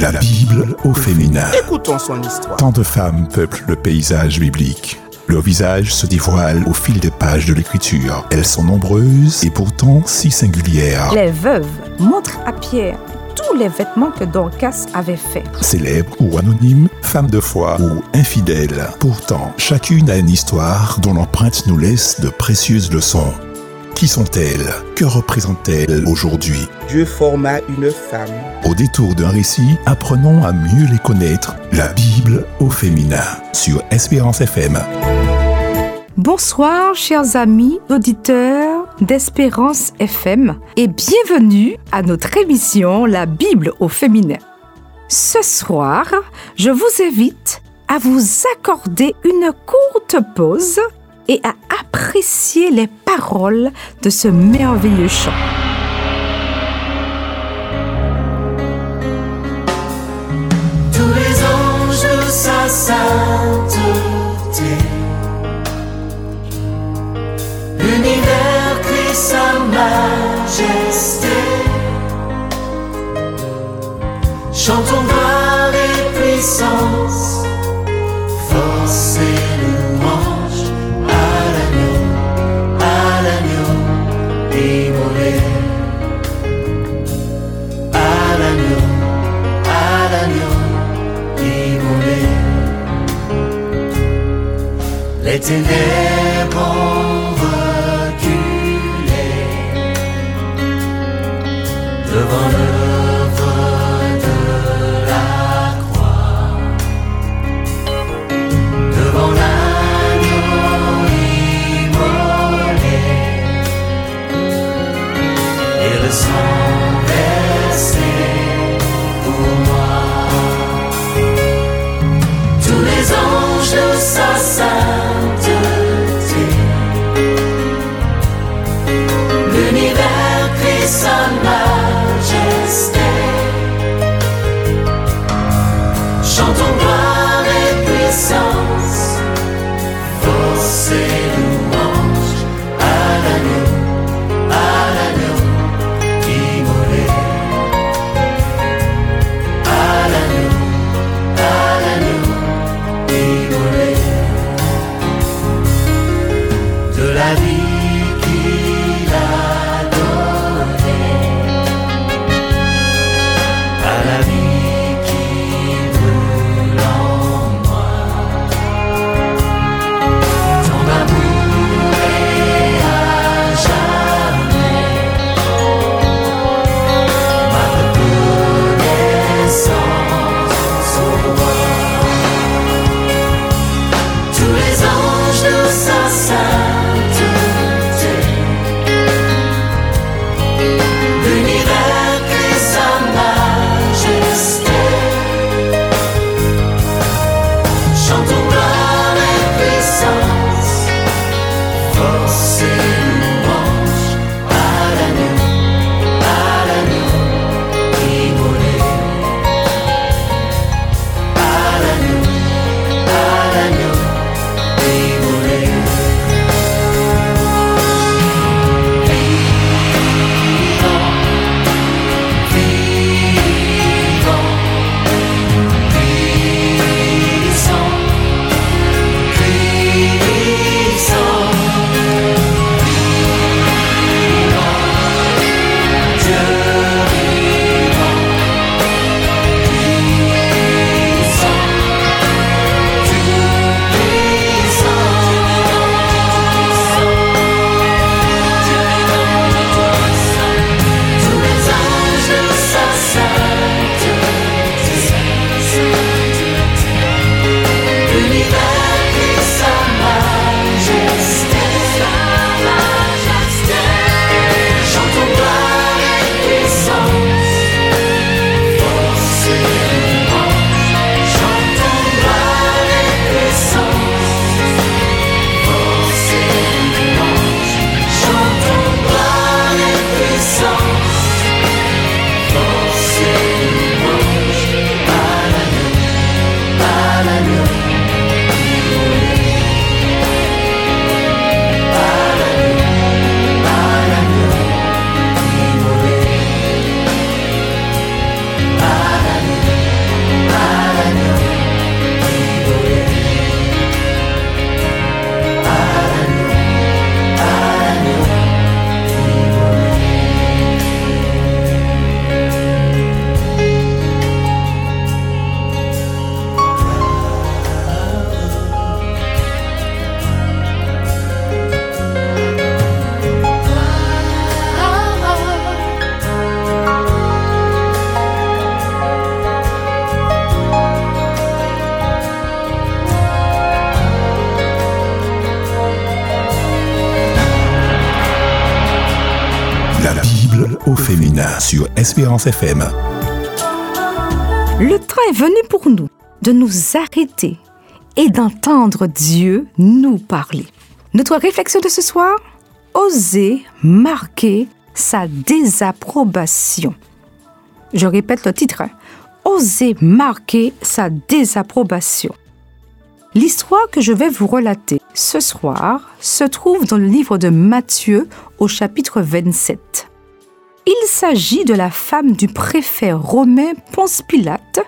La Bible au féminin. Écoutons son histoire. Tant de femmes peuplent le paysage biblique. Leur visage se dévoile au fil des pages de l'écriture. Elles sont nombreuses et pourtant si singulières. Les veuves montrent à Pierre tous les vêtements que Dorcas avait faits. Célèbres ou anonymes, femmes de foi ou infidèles. Pourtant, chacune a une histoire dont l'empreinte nous laisse de précieuses leçons. Qui sont-elles? Que représentent-elles aujourd'hui? Dieu forma une femme. Au détour d'un récit, apprenons à mieux les connaître. La Bible au féminin sur Espérance FM. Bonsoir, chers amis auditeurs d'Espérance FM et bienvenue à notre émission La Bible au féminin. Ce soir, je vous invite à vous accorder une courte pause et à apprécier les paroles de ce merveilleux chant. Tous les anges sa sainteté, l'univers crie sa majesté. Chantons gloire et puissance, Les ténèbres Le temps est venu pour nous de nous arrêter et d'entendre Dieu nous parler. Notre réflexion de ce soir Oser marquer sa désapprobation. Je répète le titre. hein. Oser marquer sa désapprobation. L'histoire que je vais vous relater ce soir se trouve dans le livre de Matthieu au chapitre 27. Il s'agit de la femme du préfet romain Ponce Pilate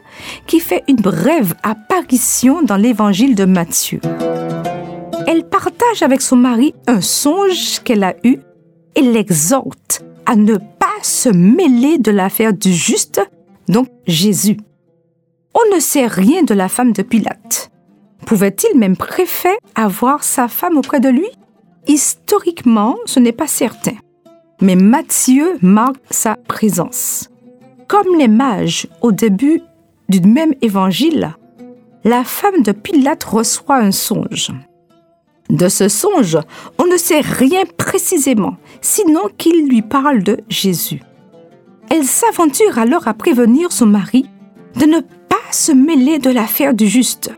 qui fait une brève apparition dans l'évangile de Matthieu. Elle partage avec son mari un songe qu'elle a eu et l'exhorte à ne pas se mêler de l'affaire du juste, donc Jésus. On ne sait rien de la femme de Pilate. Pouvait-il même préfet avoir sa femme auprès de lui? Historiquement, ce n'est pas certain. Mais Matthieu marque sa présence. Comme les mages au début du même évangile, la femme de Pilate reçoit un songe. De ce songe, on ne sait rien précisément, sinon qu'il lui parle de Jésus. Elle s'aventure alors à prévenir son mari de ne pas se mêler de l'affaire du juste.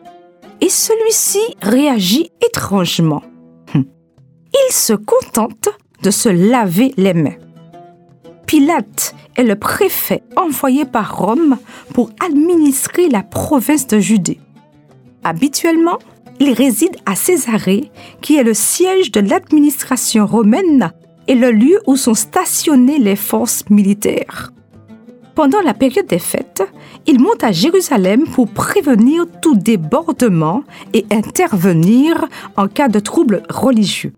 Et celui-ci réagit étrangement. Hum. Il se contente de se laver les mains. Pilate est le préfet envoyé par Rome pour administrer la province de Judée. Habituellement, il réside à Césarée, qui est le siège de l'administration romaine et le lieu où sont stationnées les forces militaires. Pendant la période des fêtes, il monte à Jérusalem pour prévenir tout débordement et intervenir en cas de troubles religieux.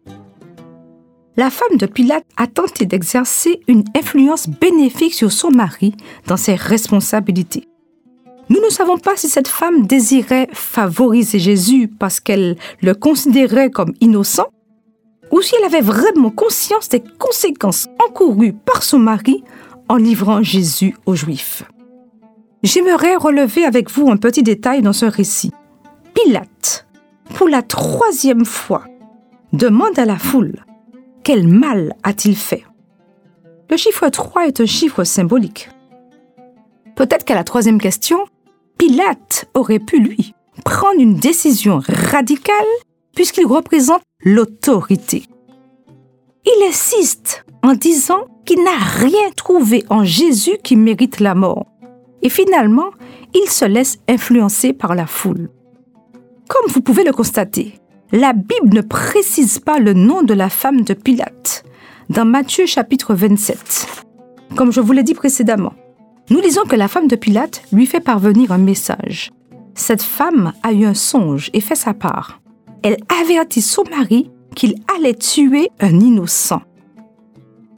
La femme de Pilate a tenté d'exercer une influence bénéfique sur son mari dans ses responsabilités. Nous ne savons pas si cette femme désirait favoriser Jésus parce qu'elle le considérait comme innocent ou si elle avait vraiment conscience des conséquences encourues par son mari en livrant Jésus aux Juifs. J'aimerais relever avec vous un petit détail dans ce récit. Pilate, pour la troisième fois, demande à la foule quel mal a-t-il fait Le chiffre 3 est un chiffre symbolique. Peut-être qu'à la troisième question, Pilate aurait pu, lui, prendre une décision radicale puisqu'il représente l'autorité. Il insiste en disant qu'il n'a rien trouvé en Jésus qui mérite la mort. Et finalement, il se laisse influencer par la foule. Comme vous pouvez le constater, la Bible ne précise pas le nom de la femme de Pilate dans Matthieu chapitre 27. Comme je vous l'ai dit précédemment, nous lisons que la femme de Pilate lui fait parvenir un message. Cette femme a eu un songe et fait sa part. Elle avertit son mari qu'il allait tuer un innocent.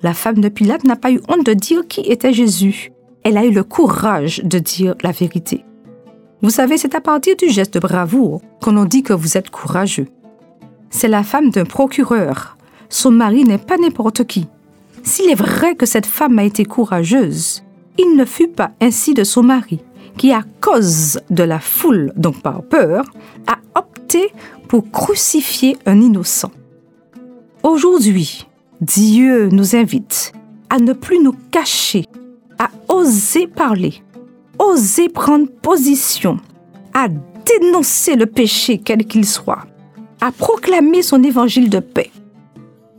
La femme de Pilate n'a pas eu honte de dire qui était Jésus. Elle a eu le courage de dire la vérité. Vous savez, c'est à partir du geste de bravoure qu'on dit que vous êtes courageux. C'est la femme d'un procureur. Son mari n'est pas n'importe qui. S'il est vrai que cette femme a été courageuse, il ne fut pas ainsi de son mari, qui, à cause de la foule, donc par peur, a opté pour crucifier un innocent. Aujourd'hui, Dieu nous invite à ne plus nous cacher, à oser parler, oser prendre position, à dénoncer le péché quel qu'il soit, à proclamer son évangile de paix.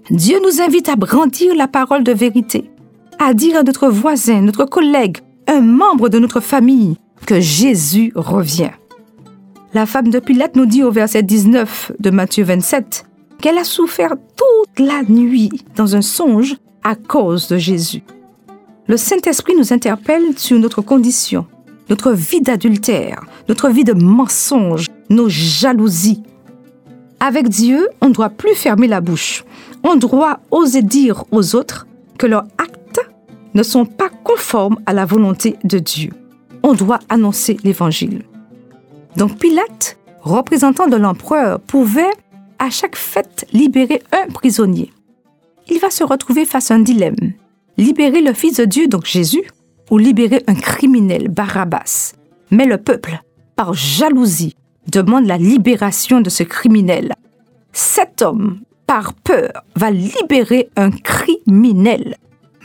Dieu nous invite à brandir la parole de vérité, à dire à notre voisin, notre collègue, un membre de notre famille que Jésus revient. La femme de Pilate nous dit au verset 19 de Matthieu 27 qu'elle a souffert toute la nuit dans un songe à cause de Jésus. Le Saint-Esprit nous interpelle sur notre condition, notre vie d'adultère, notre vie de mensonge, nos jalousies. Avec Dieu, on ne doit plus fermer la bouche. On doit oser dire aux autres que leurs actes ne sont pas conformes à la volonté de Dieu. On doit annoncer l'Évangile. Donc Pilate, représentant de l'empereur, pouvait à chaque fête libérer un prisonnier. Il va se retrouver face à un dilemme. Libérer le Fils de Dieu, donc Jésus, ou libérer un criminel, Barabbas. Mais le peuple, par jalousie, demande la libération de ce criminel. Cet homme, par peur, va libérer un criminel.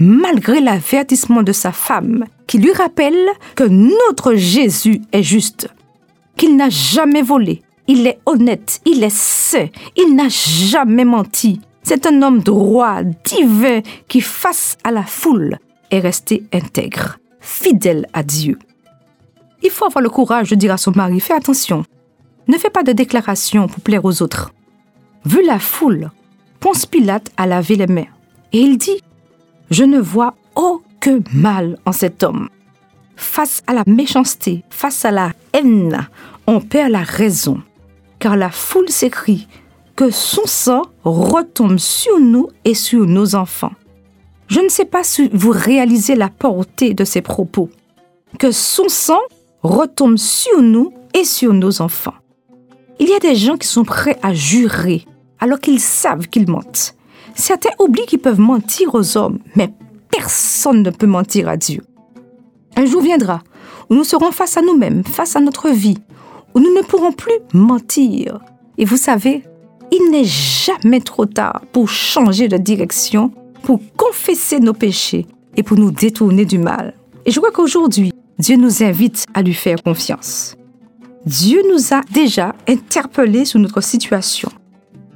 malgré l'avertissement de sa femme, qui lui rappelle que notre Jésus est juste, qu'il n'a jamais volé, il est honnête, il est saint, il n'a jamais menti. C'est un homme droit, divin, qui, face à la foule, est resté intègre, fidèle à Dieu. Il faut avoir le courage de dire à son mari, fais attention, ne fais pas de déclarations pour plaire aux autres. Vu la foule, Ponce Pilate a lavé les mains et il dit, je ne vois aucun mal en cet homme. Face à la méchanceté, face à la haine, on perd la raison, car la foule s'écrie que son sang retombe sur nous et sur nos enfants. Je ne sais pas si vous réalisez la portée de ces propos. Que son sang retombe sur nous et sur nos enfants. Il y a des gens qui sont prêts à jurer alors qu'ils savent qu'ils mentent. Certains oublient qu'ils peuvent mentir aux hommes, mais personne ne peut mentir à Dieu. Un jour viendra où nous serons face à nous-mêmes, face à notre vie, où nous ne pourrons plus mentir. Et vous savez, il n'est jamais trop tard pour changer de direction, pour confesser nos péchés et pour nous détourner du mal. Et je crois qu'aujourd'hui, Dieu nous invite à lui faire confiance. Dieu nous a déjà interpellés sur notre situation,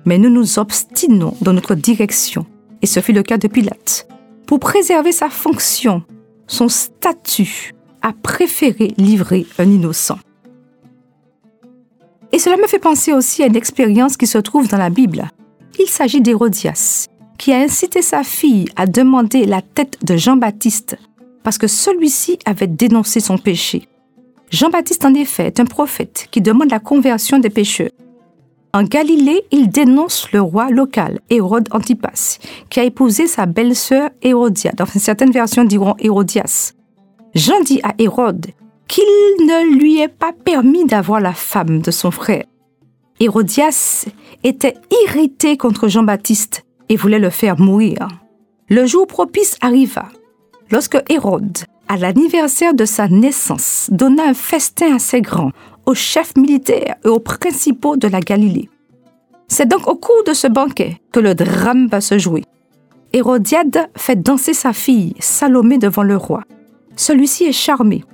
mais nous nous obstinons dans notre direction, et ce fut le cas de Pilate. Pour préserver sa fonction, son statut, a préféré livrer un innocent. Et cela me fait penser aussi à une expérience qui se trouve dans la Bible. Il s'agit d'Hérodias, qui a incité sa fille à demander la tête de Jean-Baptiste parce que celui-ci avait dénoncé son péché. Jean-Baptiste, en effet, est un prophète qui demande la conversion des pécheurs. En Galilée, il dénonce le roi local, Hérode Antipas, qui a épousé sa belle-sœur Hérodia. Dans certaines versions diront Hérodias. Jean dit à Hérode qu'il ne lui est pas permis d'avoir la femme de son frère. Hérodias était irrité contre Jean-Baptiste et voulait le faire mourir. Le jour propice arriva, lorsque Hérode, à l'anniversaire de sa naissance, donna un festin assez grand aux chefs militaires et aux principaux de la Galilée. C'est donc au cours de ce banquet que le drame va se jouer. Hérodiade fait danser sa fille, Salomé, devant le roi. Celui-ci est charmé.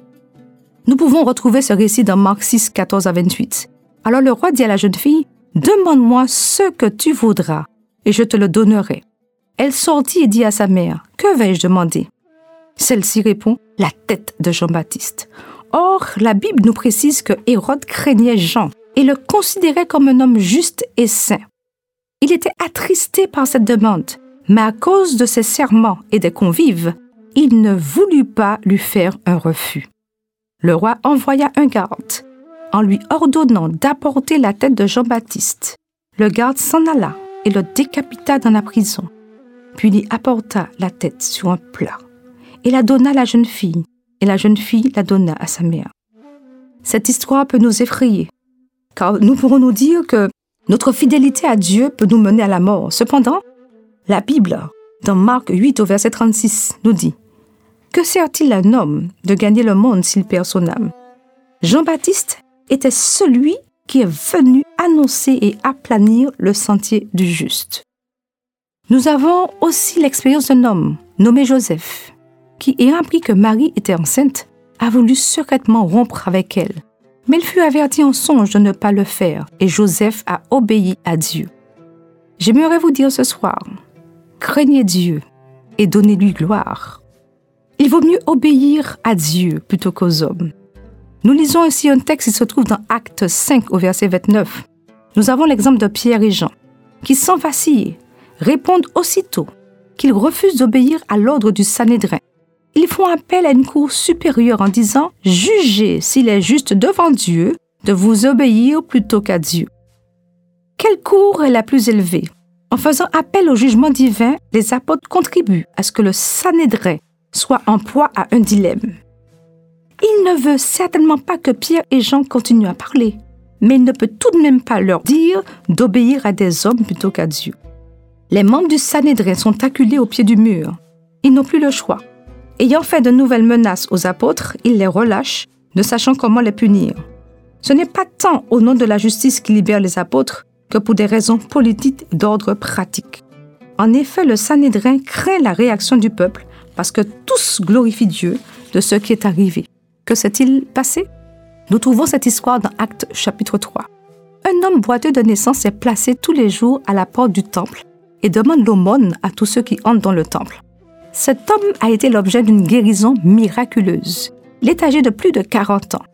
Nous pouvons retrouver ce récit dans Marc 6, 14 à 28. Alors le roi dit à la jeune fille, Demande-moi ce que tu voudras, et je te le donnerai. Elle sortit et dit à sa mère, Que vais-je demander? Celle-ci répond, La tête de Jean-Baptiste. Or, la Bible nous précise que Hérode craignait Jean et le considérait comme un homme juste et saint. Il était attristé par cette demande, mais à cause de ses serments et des convives, il ne voulut pas lui faire un refus. Le roi envoya un garde en lui ordonnant d'apporter la tête de Jean-Baptiste. Le garde s'en alla et le décapita dans la prison, puis il apporta la tête sur un plat et la donna à la jeune fille, et la jeune fille la donna à sa mère. Cette histoire peut nous effrayer, car nous pourrons nous dire que notre fidélité à Dieu peut nous mener à la mort. Cependant, la Bible, dans Marc 8 au verset 36, nous dit Que sert-il un homme de gagner le monde s'il perd son âme? Jean-Baptiste était celui qui est venu annoncer et aplanir le sentier du juste. Nous avons aussi l'expérience d'un homme nommé Joseph, qui, ayant appris que Marie était enceinte, a voulu secrètement rompre avec elle. Mais il fut averti en songe de ne pas le faire, et Joseph a obéi à Dieu. J'aimerais vous dire ce soir, craignez Dieu et donnez-lui gloire. Il vaut mieux obéir à Dieu plutôt qu'aux hommes. Nous lisons aussi un texte qui se trouve dans Acte 5 au verset 29. Nous avons l'exemple de Pierre et Jean, qui sans vaciller répondent aussitôt qu'ils refusent d'obéir à l'ordre du Sanhédrin. Ils font appel à une cour supérieure en disant Jugez s'il est juste devant Dieu de vous obéir plutôt qu'à Dieu. Quelle cour est la plus élevée? En faisant appel au jugement divin, les apôtres contribuent à ce que le Sanhédrin soit en proie à un dilemme. Il ne veut certainement pas que Pierre et Jean continuent à parler, mais il ne peut tout de même pas leur dire d'obéir à des hommes plutôt qu'à Dieu. Les membres du Sanhédrin sont acculés au pied du mur. Ils n'ont plus le choix. Ayant fait de nouvelles menaces aux apôtres, ils les relâchent, ne sachant comment les punir. Ce n'est pas tant au nom de la justice qui libère les apôtres que pour des raisons politiques d'ordre pratique. En effet, le Sanhédrin craint la réaction du peuple parce que tous glorifient Dieu de ce qui est arrivé. Que s'est-il passé? Nous trouvons cette histoire dans Actes chapitre 3. Un homme boiteux de naissance est placé tous les jours à la porte du temple et demande l'aumône à tous ceux qui entrent dans le temple. Cet homme a été l'objet d'une guérison miraculeuse. Il est âgé de plus de 40 ans.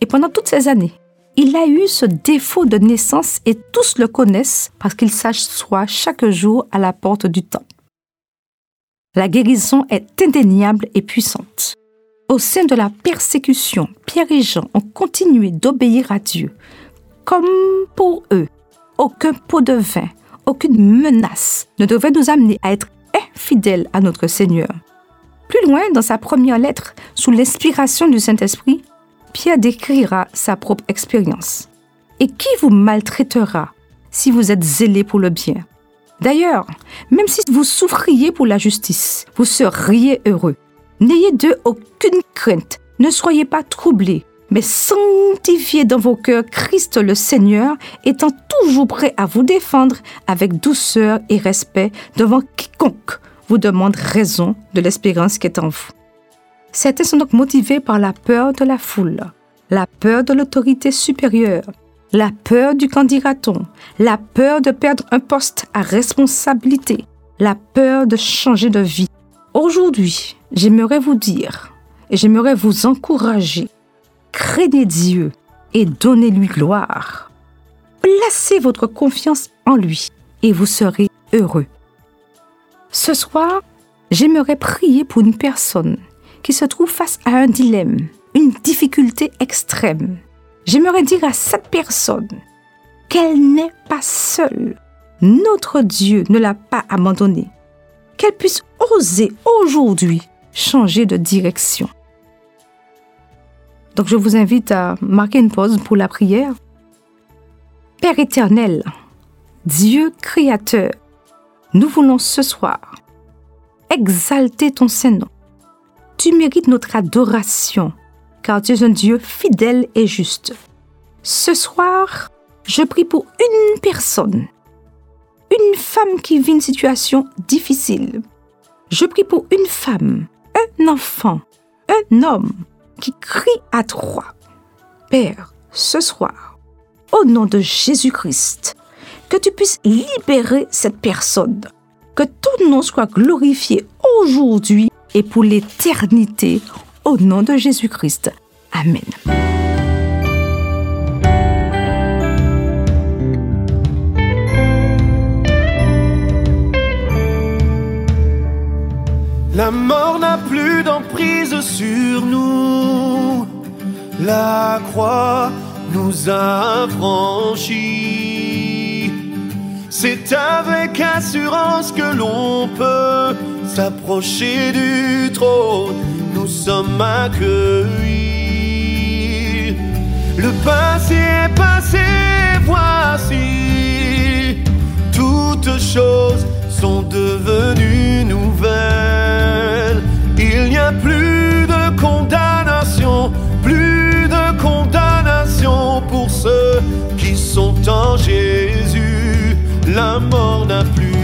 Et pendant toutes ces années, il a eu ce défaut de naissance et tous le connaissent parce qu'il s'assoit chaque jour à la porte du temple. La guérison est indéniable et puissante. Au sein de la persécution, Pierre et Jean ont continué d'obéir à Dieu. Comme pour eux, aucun pot de vin, aucune menace ne devait nous amener à être infidèles à notre Seigneur. Plus loin, dans sa première lettre, sous l'inspiration du Saint-Esprit, Pierre décrira sa propre expérience. Et qui vous maltraitera si vous êtes zélé pour le bien? D'ailleurs, même si vous souffriez pour la justice, vous seriez heureux. N'ayez d'eux aucune crainte, ne soyez pas troublés, mais sanctifiez dans vos cœurs Christ le Seigneur, étant toujours prêt à vous défendre avec douceur et respect devant quiconque vous demande raison de l'espérance qui est en vous. Certains sont donc motivés par la peur de la foule, la peur de l'autorité supérieure, la peur du candidaton, la peur de perdre un poste à responsabilité, la peur de changer de vie. Aujourd'hui, j'aimerais vous dire et j'aimerais vous encourager, craignez Dieu et donnez-lui gloire. Placez votre confiance en lui et vous serez heureux. Ce soir, j'aimerais prier pour une personne qui se trouve face à un dilemme, une difficulté extrême J'aimerais dire à cette personne qu'elle n'est pas seule. Notre Dieu ne l'a pas abandonnée. Qu'elle puisse oser aujourd'hui changer de direction. Donc je vous invite à marquer une pause pour la prière. Père éternel, Dieu créateur, nous voulons ce soir exalter ton Saint-Nom. Tu mérites notre adoration car tu es un Dieu fidèle et juste. Ce soir, je prie pour une personne, une femme qui vit une situation difficile. Je prie pour une femme, un enfant, un homme qui crie à toi. Père, ce soir, au nom de Jésus-Christ, que tu puisses libérer cette personne, que ton nom soit glorifié aujourd'hui et pour l'éternité au nom de Jésus-Christ. Amen. La mort n'a plus d'emprise sur nous. La croix nous a franchis. C'est avec assurance que l'on peut s'approcher du trône nous sommes accueillis. Le passé est passé, voici. Toutes choses sont devenues nouvelles. Il n'y a plus de condamnation, plus de condamnation pour ceux qui sont en Jésus. La mort n'a plus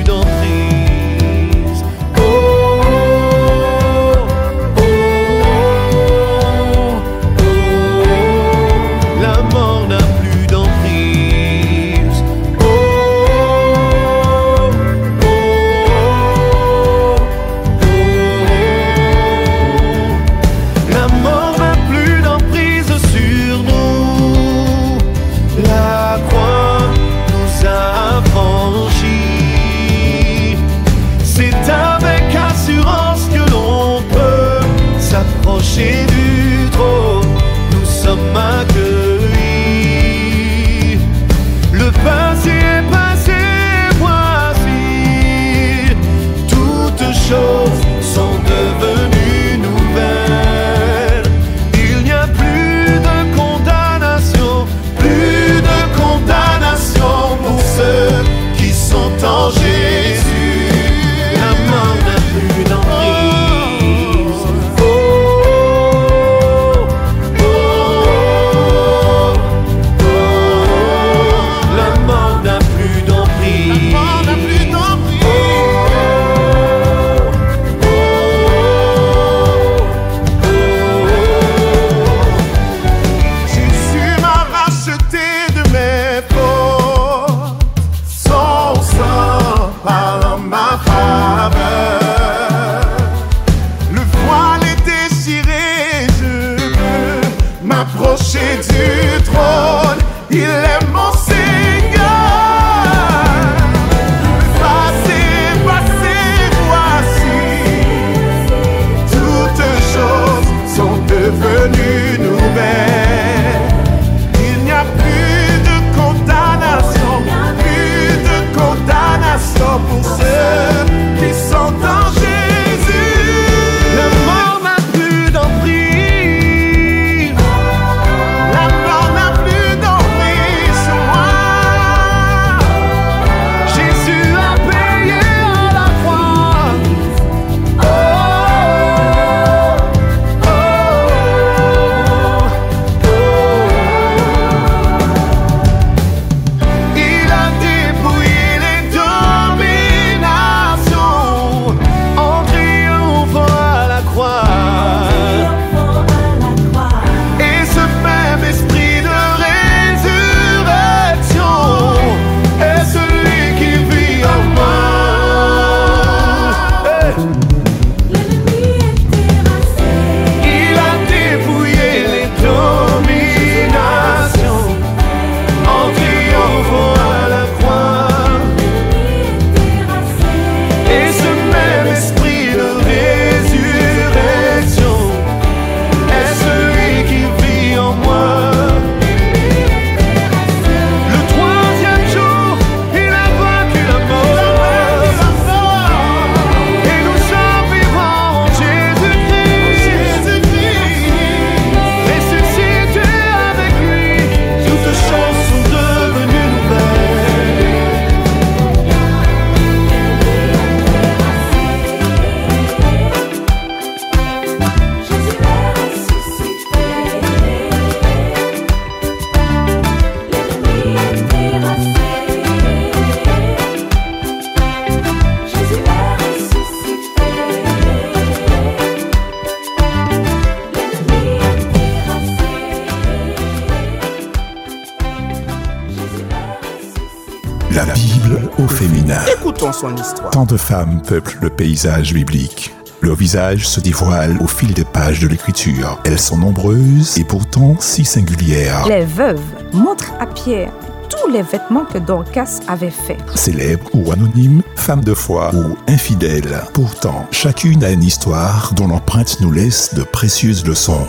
Bible au féminin. Écoutons son histoire. Tant de femmes peuplent le paysage biblique. Leurs visages se dévoilent au fil des pages de l'écriture. Elles sont nombreuses et pourtant si singulières. Les veuves montrent à Pierre tous les vêtements que Dorcas avait faits. Célèbres ou anonymes, femmes de foi ou infidèles. Pourtant, chacune a une histoire dont l'empreinte nous laisse de précieuses leçons.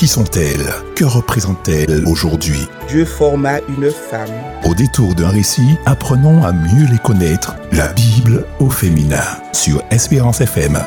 Qui sont-elles? Que représentent-elles aujourd'hui? Dieu forma une femme. Au détour d'un récit, apprenons à mieux les connaître. La Bible au féminin sur Espérance FM.